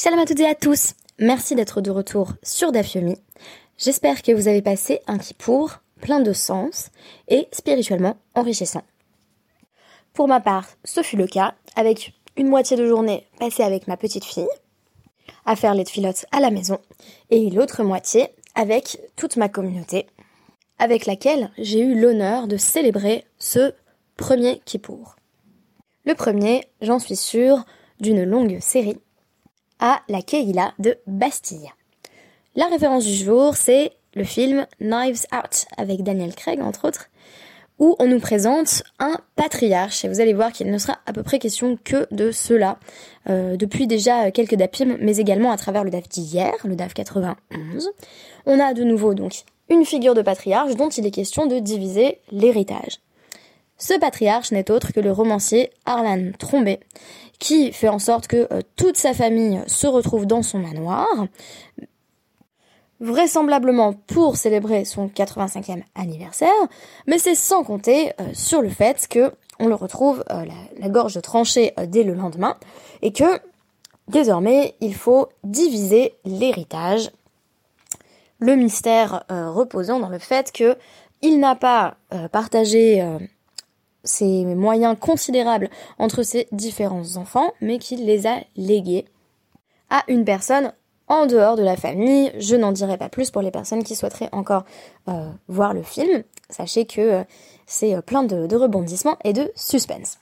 Shalom à toutes et à tous. Merci d'être de retour sur Dafyomi. J'espère que vous avez passé un kippour plein de sens et spirituellement enrichissant. Pour ma part, ce fut le cas, avec une moitié de journée passée avec ma petite fille, à faire les filotes à la maison, et l'autre moitié avec toute ma communauté, avec laquelle j'ai eu l'honneur de célébrer ce premier kippour. Le premier, j'en suis sûre, d'une longue série à la Keïla de Bastille. La référence du jour, c'est le film Knives Out avec Daniel Craig, entre autres, où on nous présente un patriarche. Et vous allez voir qu'il ne sera à peu près question que de cela, euh, depuis déjà quelques dapim, mais également à travers le DAF d'hier, le DAF 91. On a de nouveau donc une figure de patriarche dont il est question de diviser l'héritage. Ce patriarche n'est autre que le romancier Arlan Trombé, qui fait en sorte que euh, toute sa famille se retrouve dans son manoir, vraisemblablement pour célébrer son 85e anniversaire, mais c'est sans compter euh, sur le fait que on le retrouve euh, la, gorge tranchée dès le lendemain et que désormais il faut diviser l'héritage. Le mystère reposant dans le fait que il n'a pas partagé ses moyens considérables entre ses différents enfants, mais qu'il les a légués à une personne en dehors de la famille. Je n'en dirai pas plus pour les personnes qui souhaiteraient encore euh, voir le film. Sachez que euh, c'est euh, plein de, rebondissements et de suspense.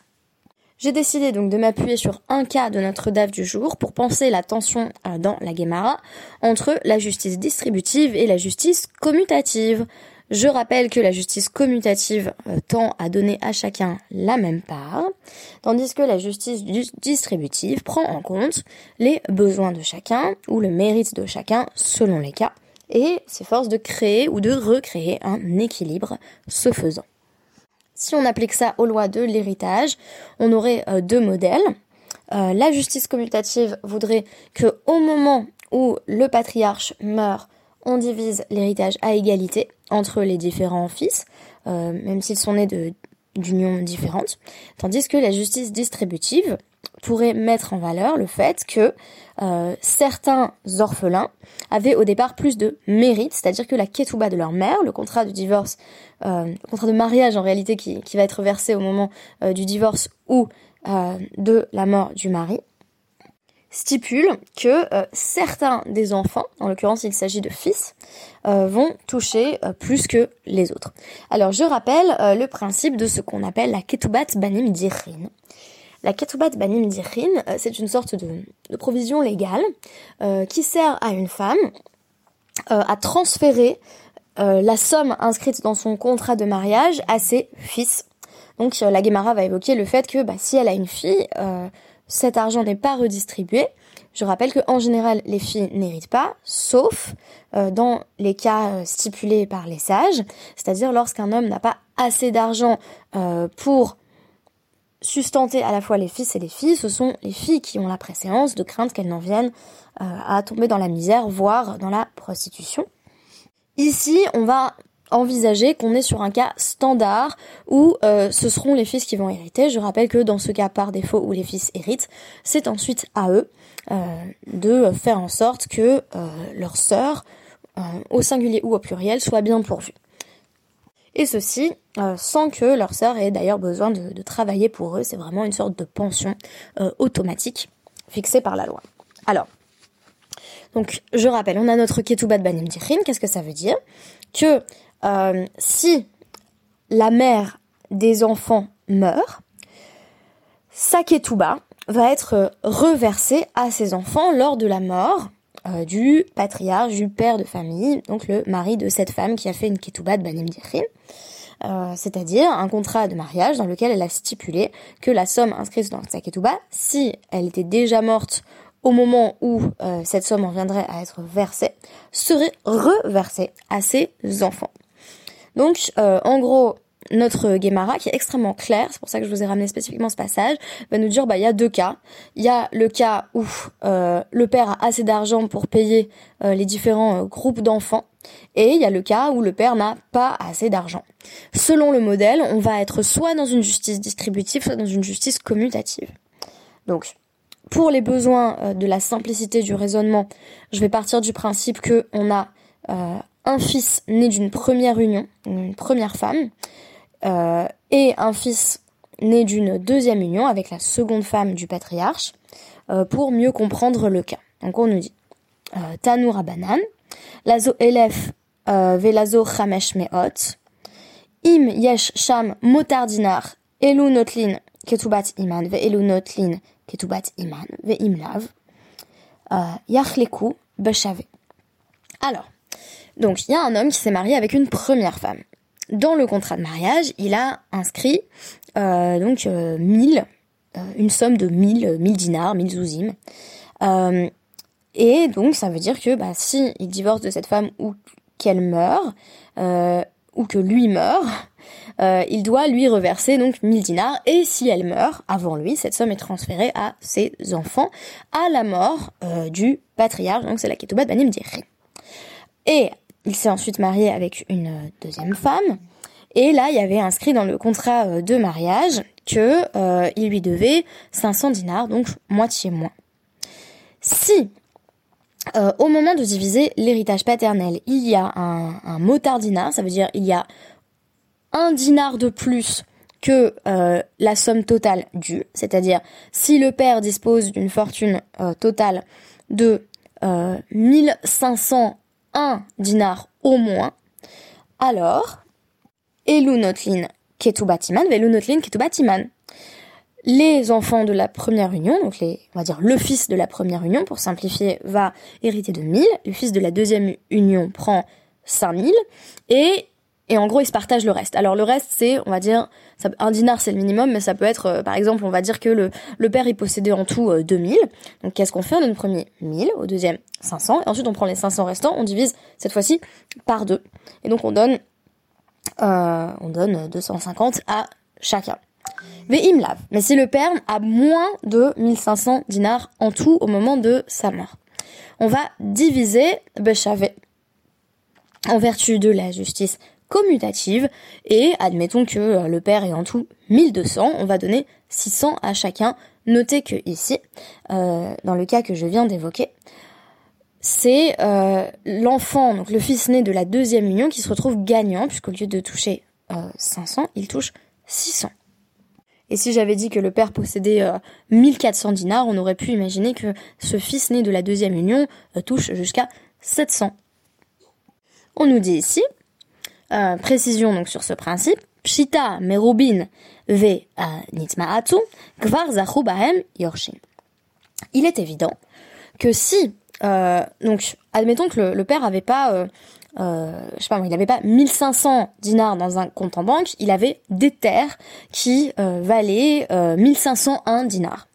J'ai décidé donc de m'appuyer sur un cas de notre DAF du jour pour penser la tension dans la Guémara entre la justice distributive et la justice commutative. Je rappelle que la justice commutative euh, tend à donner à chacun la même part, tandis que la justice distributive prend en compte les besoins de chacun ou le mérite de chacun selon les cas et s'efforce de créer ou de recréer un équilibre ce faisant. Si on applique ça aux lois de l'héritage, on aurait euh, deux modèles. Euh, la justice commutative voudrait que au moment où le patriarche meurt, on divise l'héritage à égalité entre les différents fils, euh, même s'ils sont nés d'unions différentes, tandis que la justice distributive pourrait mettre en valeur le fait que euh, certains orphelins avaient au départ plus de mérite, c'est-à-dire que la ketouba de leur mère, le contrat de divorce, euh, le contrat de mariage en réalité qui, qui va être versé au moment du divorce ou de la mort du mari, stipule que euh, certains des enfants, en l'occurrence il s'agit de fils, euh, vont toucher euh, plus que les autres. Alors je rappelle le principe de ce qu'on appelle la ketubat banim dirin. La ketubat banim dirin, c'est une sorte de, provision légale qui sert à une femme à transférer la somme inscrite dans son contrat de mariage à ses fils. Donc la Guémara va évoquer le fait que bah, si elle a une fille, cet argent n'est pas redistribué. Je rappelle qu'en général, les filles n'héritent pas, sauf euh, dans les cas euh, stipulés par les sages, c'est-à-dire lorsqu'un homme n'a pas assez d'argent euh, pour sustenter à la fois les fils et les filles, ce sont les filles qui ont la préséance de crainte qu'elles n'en viennent à tomber dans la misère, voire dans la prostitution. Ici, on va envisager qu'on est sur un cas standard où euh, ce seront les fils qui vont hériter. Je rappelle que dans ce cas par défaut où les fils héritent, c'est ensuite à eux euh, de faire en sorte que euh, leur sœur, au singulier ou au pluriel, soit bien pourvue. Et ceci sans que leur sœur ait d'ailleurs besoin de, travailler pour eux. C'est vraiment une sorte de pension automatique fixée par la loi. Alors, donc je rappelle, on a notre Ketoubat Banim Dirin. Qu'est-ce que ça veut dire? Que euh, si la mère des enfants meurt, sa ketouba va être reversée à ses enfants lors de la mort euh, du patriarche, du père de famille, donc le mari de cette femme qui a fait une ketouba de Banim euh, c'est-à-dire un contrat de mariage dans lequel elle a stipulé que la somme inscrite dans sa ketouba, si elle était déjà morte au moment où cette somme en viendrait à être versée, serait reversée à ses enfants. Donc, euh, en gros, notre Guémara, qui est extrêmement clair, c'est pour ça que je vous ai ramené spécifiquement ce passage, va nous dire bah il y a deux cas. Il y a le cas où euh, le père a assez d'argent pour payer euh, les différents groupes d'enfants, et il y a le cas où le père n'a pas assez d'argent. Selon le modèle, on va être soit dans une justice distributive, soit dans une justice commutative. Donc, pour les besoins de la simplicité du raisonnement, je vais partir du principe que on a un fils né d'une première union, une première femme, et un fils né d'une deuxième union avec la seconde femme du patriarche, pour mieux comprendre le cas. Donc on nous dit Tanoura Banan, lazo elef velazo chamesh meot, im yesh sham motar dinar elu notlin ketubat iman ve elu notlin ketubat iman ve imlav yachleku beshave. Alors, donc il y a un homme qui s'est marié avec une première femme. Dans le contrat de mariage, il a inscrit euh, donc euh, 1000, euh, une somme de 1000, 1000 dinars, 1000 zouzim. Euh, et donc ça veut dire que bah, si il divorce de cette femme ou qu'elle meurt, euh, ou que lui meurt, euh, il doit lui reverser donc 1000 dinars et si elle meurt avant lui, cette somme est transférée à ses enfants à la mort euh, du patriarche, donc c'est la Ketoubat Banim Dirri. Et il s'est ensuite marié avec une euh, deuxième femme. Et là, il y avait inscrit dans le contrat euh, de mariage que euh, il lui devait 500 dinars, donc moitié moins. Si au moment de diviser l'héritage paternel, il y a un, motard dinar, ça veut dire il y a un dinar de plus que la somme totale due, c'est-à-dire si le père dispose d'une fortune totale de 1500 un dinar au moins, alors Elunotlin Ketu Batiman, Velunotlin Ketu Batiman. Les enfants de la première union, donc les, on va dire le fils de la première union, pour simplifier, va hériter de 1000, le fils de la deuxième union prend 5000, et et en gros, ils se partagent le reste. Alors le reste, c'est, on va dire, un dinar, c'est le minimum, mais ça peut être, euh, par exemple, on va dire que le, le père, il possédait en tout euh, 2000. Donc qu'est-ce qu'on fait? On donne le premier 1000, au deuxième 500, et ensuite on prend les 500 restants, on divise cette fois-ci par deux. Et donc on donne, euh, on donne 250 à chacun. Ve'imlav. Mais si le père a moins de 1500 dinars en tout au moment de sa mort, on va diviser Beshavé en vertu de la justice commutative et admettons que euh, le père est en tout 1200, on va donner 600 à chacun. Notez que ici, euh, dans le cas que je viens d'évoquer, c'est euh, l'enfant, donc le fils né de la deuxième union, qui se retrouve gagnant, puisqu'au lieu de toucher euh, 500, il touche 600. Et si j'avais dit que le père possédait euh, 1400 dinars, on aurait pu imaginer que ce fils né de la deuxième union touche jusqu'à 700. On nous dit ici, euh, précision donc sur ce principe, Pshita merubin ve euh, kvar zachu bahem yorshin. Il est évident que si, euh, donc, admettons que le, père avait pas, euh, euh, je sais pas, il avait pas 1500 dinars dans un compte en banque, il avait des terres qui euh, valaient euh, 1501 dinars.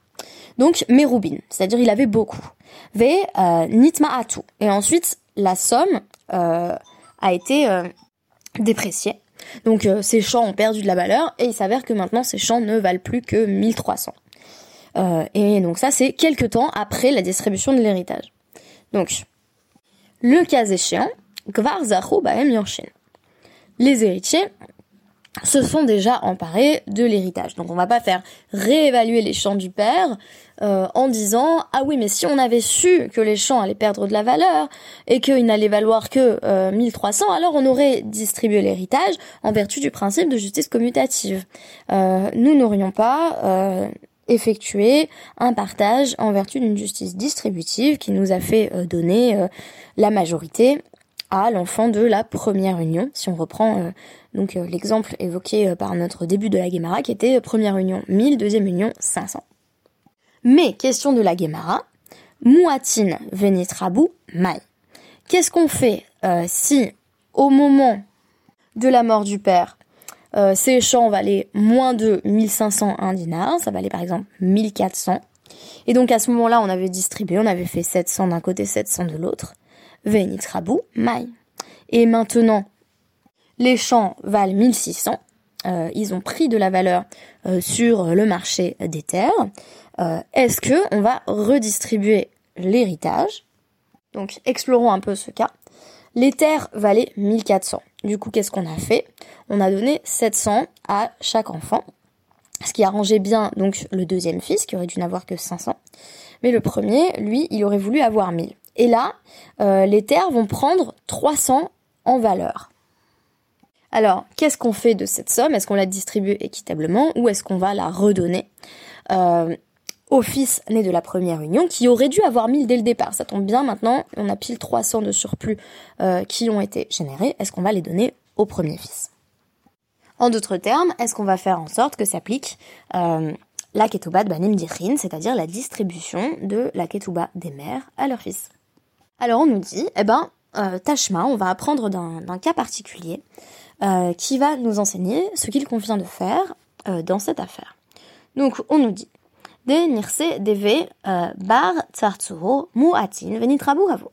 Donc, merubin, c'est-à-dire il avait beaucoup. Ve euh, nitmaatu. Et ensuite, la somme euh, a été dépréciée. Donc euh, ces champs ont perdu de la valeur et il s'avère que maintenant ces champs ne valent plus que 1300. Euh, et donc ça c'est quelques temps après la distribution de l'héritage. Donc le cas échéant, Gvar Bahem. Les héritiers se sont déjà emparés de l'héritage. Donc on va pas faire réévaluer les champs du père euh, en disant ah oui mais si on avait su que les champs allaient perdre de la valeur et qu'ils n'allaient valoir que euh, 1300 alors on aurait distribué l'héritage en vertu du principe de justice commutative. Euh, nous n'aurions pas euh, effectué un partage en vertu d'une justice distributive qui nous a fait donner la majorité à l'enfant de la première union, si on reprend euh, donc euh, l'exemple évoqué euh, par notre début de la Guémara, qui était première union 1000, deuxième union 500. Mais, question de la Guémara, Mouatin venitrabou mai. Qu'est-ce qu'on fait si, au moment de la mort du père, ces champs valaient moins de 1501 dinars, ça valait par exemple 1400, et donc à ce moment-là, on avait distribué, on avait fait 700 d'un côté, 700 de l'autre, venitrabou mai. Et maintenant, les champs valent 1600. Euh, ils ont pris de la valeur euh, sur le marché des terres. Euh, Est-ce que on va redistribuer l'héritage? Donc, explorons un peu ce cas. Les terres valaient 1400. Du coup, qu'est-ce qu'on a fait? On a donné 700 à chaque enfant. ce qui arrangeait bien donc le deuxième fils, qui aurait dû n'avoir que 500. Mais le premier, lui, il aurait voulu avoir 1000. Et là, euh, les terres vont prendre 300 en valeur. Alors, qu'est-ce qu'on fait de cette somme? Est-ce qu'on la distribue équitablement ou est-ce qu'on va la redonner? Euh, au fils né de la première union qui aurait dû avoir 1000 dès le départ. Ça tombe bien maintenant, on a pile 300 de surplus euh, qui ont été générés. Est-ce qu'on va les donner au premier fils? En d'autres termes, est-ce qu'on va faire en sorte que s'applique la ketouba de Banim Dichin, c'est-à-dire la distribution de la ketouba des mères à leurs fils? Alors on nous dit, eh ben, euh, Tashma, on va apprendre d'un cas particulier euh, qui va nous enseigner ce qu'il convient de faire euh, dans cette affaire. Donc on nous dit de nirse deve euh, bar tsartsuro muatin venitrabu ravo.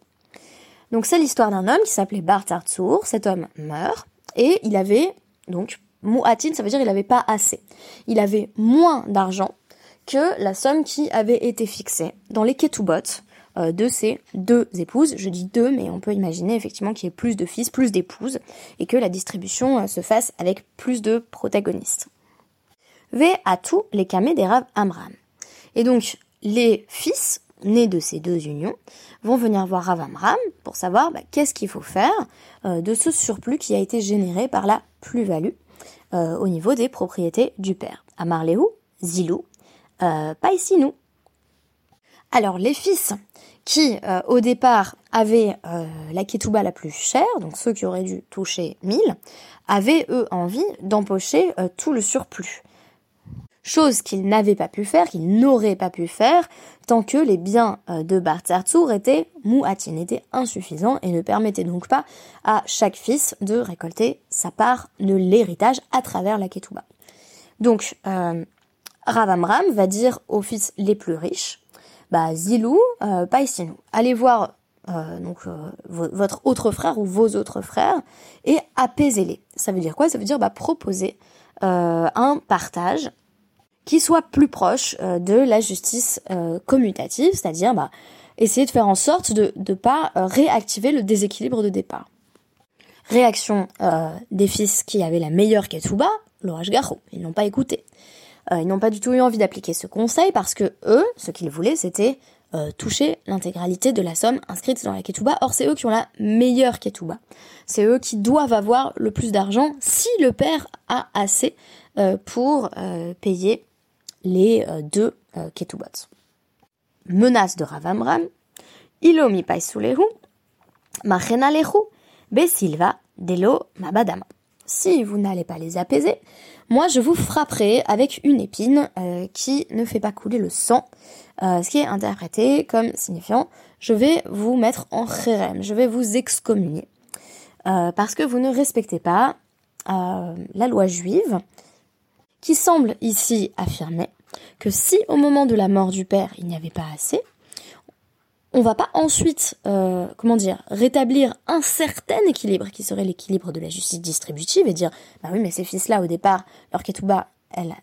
Donc c'est l'histoire d'un homme qui s'appelait Bar Tsartsur. Cet homme meurt et il avait donc muatin, ça veut dire il avait pas assez. Il avait moins d'argent que la somme qui avait été fixée dans les ketubot de ses deux épouses. Je dis deux, mais on peut imaginer effectivement qu'il y ait plus de fils, plus d'épouses, et que la distribution euh, se fasse avec plus de protagonistes. V à tous les camés des Rav Amram. Et donc, les fils nés de ces deux unions vont venir voir Rav Amram pour savoir bah, qu'est-ce qu'il faut faire euh, de ce surplus qui a été généré par la plus-value au niveau des propriétés du père. Amarlehu, Zilou, euh, Paisinou. Alors les fils qui euh, au départ avaient euh, la ketouba la plus chère, donc ceux qui auraient dû toucher 1000, avaient eux envie d'empocher euh, tout le surplus. Chose qu'ils n'avaient pas pu faire, qu'ils n'auraient pas pu faire, tant que les biens de Bartzartsour étaient mouatin, étaient insuffisants et ne permettaient donc pas à chaque fils de récolter sa part de l'héritage à travers la ketouba. Donc, Ravamram va dire aux fils les plus riches, bah Zilou, euh, allez voir euh, donc euh, votre autre frère ou vos autres frères et apaisez-les. Ça veut dire quoi? Ça veut dire bah, proposer euh, un partage qui soit plus proche de la justice commutative, c'est-à-dire bah, essayer de faire en sorte de ne pas réactiver le déséquilibre de départ. Réaction des fils qui avaient la meilleure ketouba, l'orage garo, ils n'ont pas écouté. Euh, ils n'ont pas du tout eu envie d'appliquer ce conseil parce que eux, ce qu'ils voulaient, c'était euh, toucher l'intégralité de la somme inscrite dans la ketouba. Or, c'est eux qui ont la meilleure ketouba. C'est eux qui doivent avoir le plus d'argent si le père a assez euh, pour payer les deux ketubot. Menace de Ravamram. Ilomi paisulehu. Machenalehu. Besilva delo mabadama. Si vous n'allez pas les apaiser, moi je vous frapperai avec une épine euh, qui ne fait pas couler le sang, euh, ce qui est interprété comme signifiant je vais vous mettre en chérem, je vais vous excommunier, euh, parce que vous ne respectez pas la loi juive, qui semble ici affirmer que si au moment de la mort du père il n'y avait pas assez, on va pas ensuite, euh, comment dire, rétablir un certain équilibre qui serait l'équilibre de la justice distributive et dire, bah oui, mais ces fils-là, au départ, leur ketouba, elle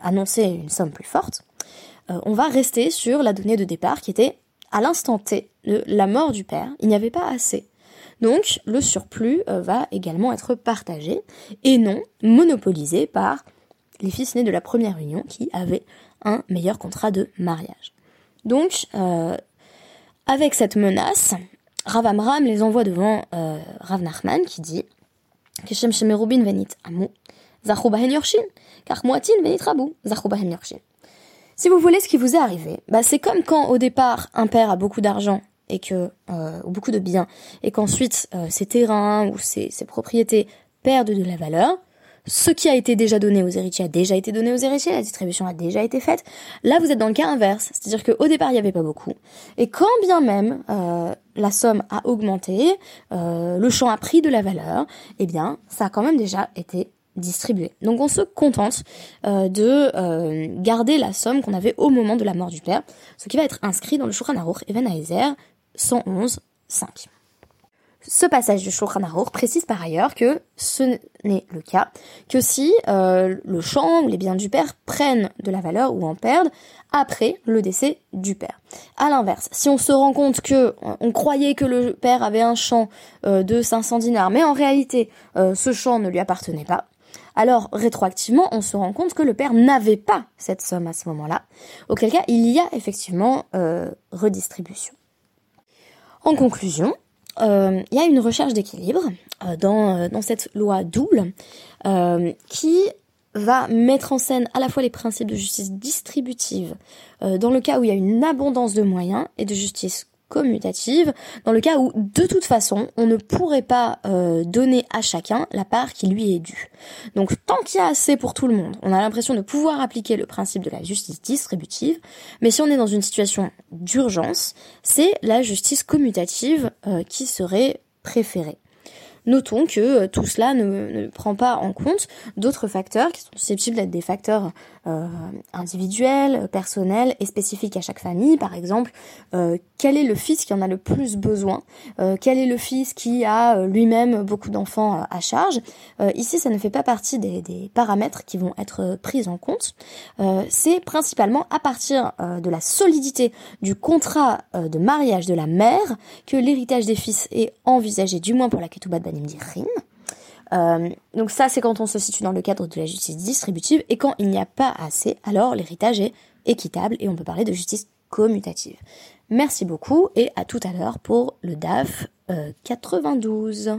annonçait une somme plus forte. Euh, on va rester sur la donnée de départ qui était à l'instant T de la mort du père, il n'y avait pas assez. Donc le surplus euh, va également être partagé et non monopolisé par les fils nés de la première union qui avaient un meilleur contrat de mariage. Donc avec cette menace, Rav Amram les envoie devant euh, Rav Nachman qui dit venit car venit rabu. Si vous voulez ce qui vous est arrivé, bah c'est comme quand au départ un père a beaucoup d'argent et que euh, ou beaucoup de biens et qu'ensuite euh, ses terrains ou ses propriétés perdent de la valeur, ce qui a été déjà donné aux héritiers a déjà été donné aux héritiers, la distribution a déjà été faite. Là, vous êtes dans le cas inverse, c'est-à-dire qu'au départ, il n'y avait pas beaucoup. Et quand bien même euh, la somme a augmenté, euh, le champ a pris de la valeur, eh bien, ça a quand même déjà été distribué. Donc on se contente euh, de garder la somme qu'on avait au moment de la mort du père, ce qui va être inscrit dans le Shulchan Aruch Even 111 5. Ce passage du Shulchan Aruch précise par ailleurs que ce n'est le cas que si euh, le champ ou les biens du père prennent de la valeur ou en perdent après le décès du père. À l'inverse, si on se rend compte que euh, on croyait que le père avait un champ euh, de 500 dinars, mais en réalité ce champ ne lui appartenait pas, alors rétroactivement, on se rend compte que le père n'avait pas cette somme à ce moment-là, auquel cas il y a effectivement redistribution. En conclusion, il y a une recherche d'équilibre euh, dans, dans, cette loi double qui va mettre en scène à la fois les principes de justice distributive dans le cas où il y a une abondance de moyens et de justice commutative dans le cas où de toute façon on ne pourrait pas euh, donner à chacun la part qui lui est due. Donc tant qu'il y a assez pour tout le monde, on a l'impression de pouvoir appliquer le principe de la justice distributive, mais si on est dans une situation d'urgence, c'est la justice commutative euh, qui serait préférée. Notons que euh, tout cela ne, prend pas en compte d'autres facteurs qui sont susceptibles d'être des facteurs individuels, personnels et spécifiques à chaque famille. Par exemple, euh, quel est le fils qui en a le plus besoin Quel est le fils qui a lui-même beaucoup d'enfants à charge Ici, ça ne fait pas partie des, paramètres qui vont être pris en compte. C'est principalement à partir de la solidité du contrat de mariage de la mère que l'héritage des fils est envisagé, du moins pour la ketouba de euh, donc ça, c'est quand on se situe dans le cadre de la justice distributive, et quand il n'y a pas assez, alors l'héritage est équitable, et on peut parler de justice commutative. Merci beaucoup, et à tout à l'heure pour le DAF 92. Euh,